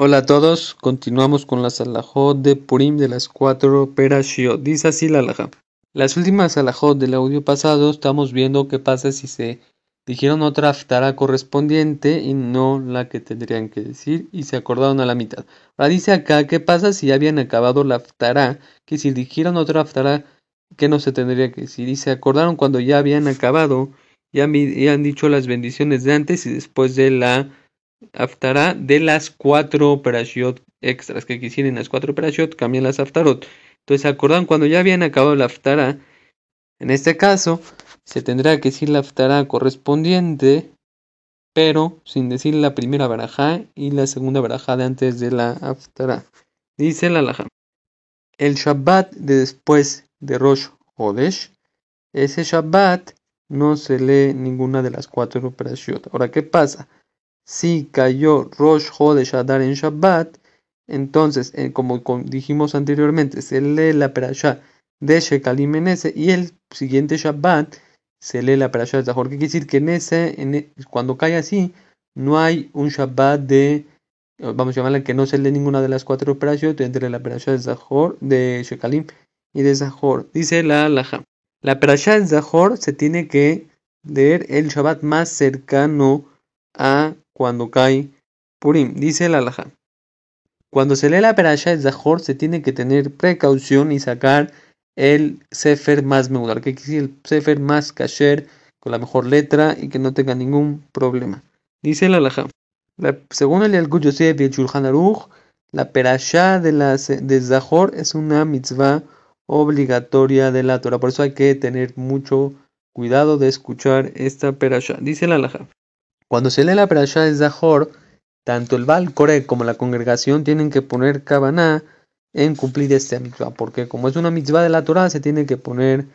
Hola a todos, continuamos con las alajot de Purim de las cuatro perashiot. Dice así la alaja. Las últimas alajot del audio pasado estamos viendo qué pasa si se dijeron otra aftara correspondiente y no la que tendrían que decir y se acordaron a la mitad. Ahora dice acá qué pasa si ya habían acabado la aftara, que si dijeron otra aftara que no se tendría que decir y se acordaron cuando ya habían acabado, ya, ya han dicho las bendiciones de antes y después de la Aftará de las cuatro operaciones extras que quisieran las cuatro operaciones cambian las aftarot. Entonces, ¿se acordan cuando ya habían acabado la aftara? En este caso, se tendrá que decir la aftara correspondiente, pero sin decir la primera barajá y la segunda barajá de antes de la aftara. Dice la alajá. El Shabbat de después de Rosh Hodesh, ese Shabbat no se lee ninguna de las cuatro operaciones. Ahora, ¿qué pasa? Si cayó Rosh Hodesh Adar en Shabbat, entonces, eh, como dijimos anteriormente, se lee la perashá de Shekalim en ese y el siguiente Shabbat se lee la perashá de Zahor. ¿Qué quiere decir? Que en ese, e, cuando cae así, no hay un Shabbat de, vamos a llamarle que no se lee ninguna de las cuatro operaciones entre la perashá de Zahor, de Shekalim y de Zahor. Dice la Alaha. La perashá de Zahor se tiene que leer el Shabbat más cercano a cuando cae Purim. Dice el alajá. Cuando se lee la perasha de Zahor se tiene que tener precaución y sacar el sefer más meudar, que quiere el sefer más kasher, con la mejor letra y que no tenga ningún problema. Dice el alajá. según el Yalkut Yosef y el Shulchan Aruch, la perasha de, la, de Zahor es una mitzvah obligatoria de la Torah. Por eso hay que tener mucho cuidado de escuchar esta perasha. Dice el alajá. Cuando se lee la parasha de Zahor, tanto el Baal como la congregación tienen que poner Kavaná en cumplir este mitzvah, porque como es una mitzvah de la Torah, se tiene que poner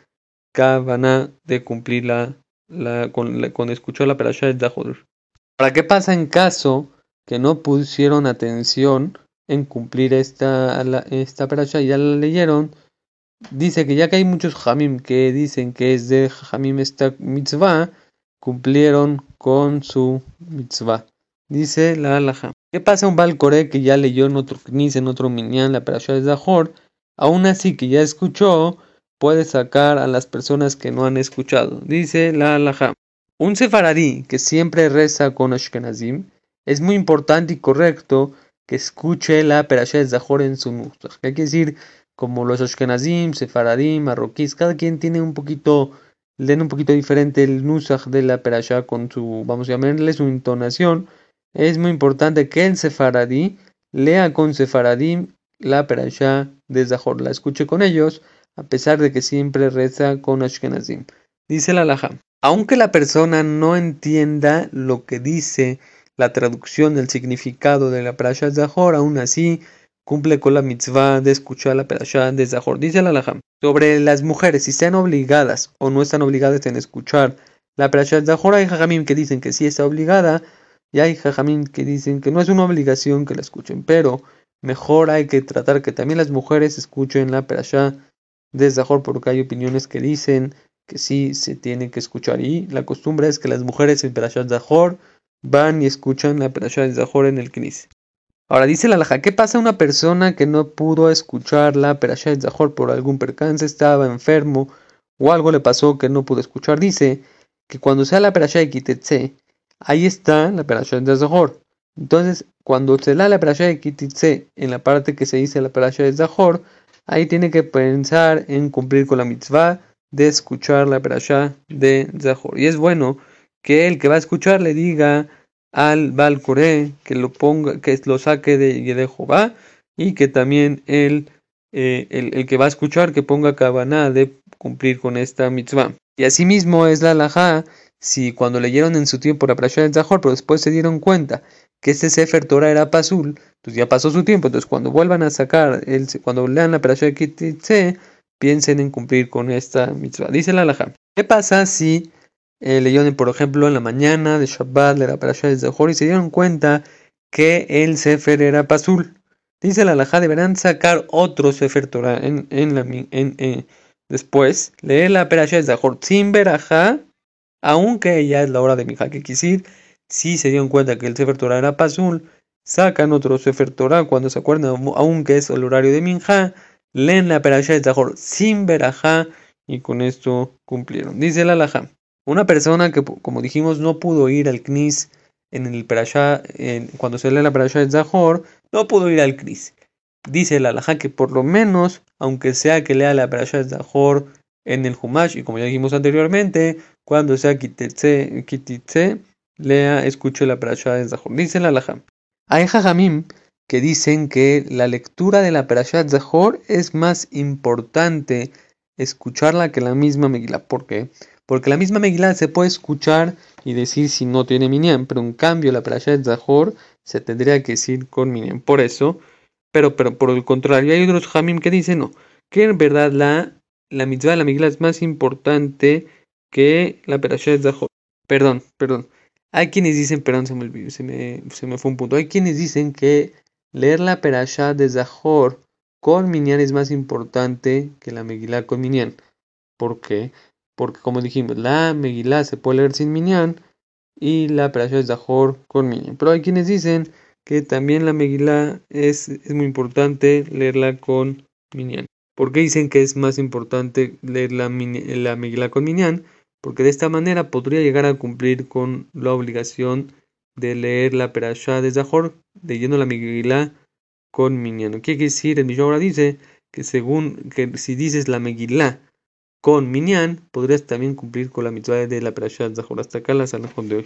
Kavaná de cumplir la, con, escuchar la parasha de Zahor. ¿Para qué pasa en caso que no pusieron atención en cumplir esta, esta parasha y ya la leyeron? Dice que ya que hay muchos jamim que dicen que es de jamim esta mitzvah, cumplieron con su mitzvah. Dice la alaja. ¿Qué pasa un Balcore que ya leyó en otro Knis, en otro Minyan, la parasha de Zahor? Aún así que ya escuchó, puede sacar a las personas que no han escuchado. Dice la alaja. Un sefaradí que siempre reza con Ashkenazim, es muy importante y correcto que escuche la parasha de Zahor en su nusach. Hay que decir, como los Ashkenazim, sefaradim, marroquíes, cada quien tiene un poquito leen un poquito diferente el nusach de la perashá con su, vamos a llamarle su intonación. Es muy importante que el sefaradí lea con sefaradim la perashá de Zahor, la escuche con ellos, a pesar de que siempre reza con Ashkenazim. Dice la Laja, aunque la persona no entienda lo que dice la traducción del significado de la perashá Zahor, aún así cumple con la mitzvah de escuchar la perashá de Zahor. Dice la Laja, sobre las mujeres, si están obligadas o no están obligadas en escuchar la perashá de Zahor, hay jajamim que dicen que sí está obligada y hay jajamim que dicen que no es una obligación que la escuchen, pero mejor hay que tratar que también las mujeres escuchen la perashá de Zahor porque hay opiniones que dicen que sí se tiene que escuchar y la costumbre es que las mujeres en perashá de van y escuchan la perashá de Zahor en el Knis. Ahora dice la Laja, ¿qué pasa a una persona que no pudo escuchar la Perashá de Zahor por algún percance, estaba enfermo o algo le pasó que no pudo escuchar? Dice que cuando sea la Perashá de Kitetse, ahí está la Perashá de Zahor. Entonces, cuando se da la de Kitetse en la parte que se dice la Perashá de Zahor, ahí tiene que pensar en cumplir con la mitzvah de escuchar la Perashá de Zahor. Y es bueno que el que va a escuchar le diga al Balcoré, que lo ponga, que lo saque de, Jehová, y que también él, eh, el, que va a escuchar, que ponga cabana de cumplir con esta mitzvah. Y asimismo es la alajá, si cuando leyeron en su tiempo la Prasha de Zahor, pero después se dieron cuenta que este Sefer Torah era Pasul, pues ya pasó su tiempo, entonces cuando vuelvan a sacar, el, cuando lean la Prasha de Kititze, piensen en cumplir con esta mitzvah. Dice la alajá, ¿qué pasa si eh, leyeron, por ejemplo, en la mañana de Shabbat, la parasha de Zahor, y se dieron cuenta que el Sefer era Pasul. Dice la Alajá, deberán sacar otro Sefer Torah en, en la, en, eh, después, leer la parasha de Zahor sin verajá, aunque ya es la hora de Mijá, que quisir, si se dieron cuenta que el Sefer Torah era Pasul, sacan otro Sefer Torah cuando se acuerdan, aunque es el horario de Minja, leen la Perashá de Zahor sin verajá y con esto cumplieron. Dice la Alajá, una persona que, como dijimos, no pudo ir al Knis en el Perashá, cuando se lee la Perashá de Zahor, no pudo ir al Knis. Dice la Alajá que por lo menos, aunque sea que lea la Perashá de Zahor en el Humash, y como ya dijimos anteriormente, cuando sea Kititze, lea, escuche la Perashá de Zahor. Dice la Alajá. Hay jajamim que dicen que la lectura de la Perashat Zahor es más importante escucharla que la misma Megillah. ¿Por qué? Porque la misma Megillah se puede escuchar y decir si no tiene minyan, pero en cambio la Perashat Zahor se tendría que decir con minyan. Por eso, pero, pero por el contrario, hay otros jamim que dicen no, que en verdad la, la mitzvah de la Megillah es más importante que la Perashat Zahor. Perdón, perdón. Hay quienes dicen, perdón, se me, se me, se me fue un punto. Hay quienes dicen que leer la Perashá de Zahor con Minyan es más importante que la Megilá con Minyan. ¿Por qué? Porque, como dijimos, la Megilá se puede leer sin Minyan y la Perashá de Zahor con Minyan. Pero hay quienes dicen que también la Megilá es, es muy importante leerla con Minyan. ¿Por qué dicen que es más importante leer la, la Megilá con Minyan? porque de esta manera podría llegar a cumplir con la obligación de leer la Perashá de Zahor, leyendo la Megillah con Minyan. ¿Qué quiere decir? El dice que según que si dices la Megillah con Minyan, podrías también cumplir con la mitzvah de la Perashá de Zahor. Hasta acá la de hoy.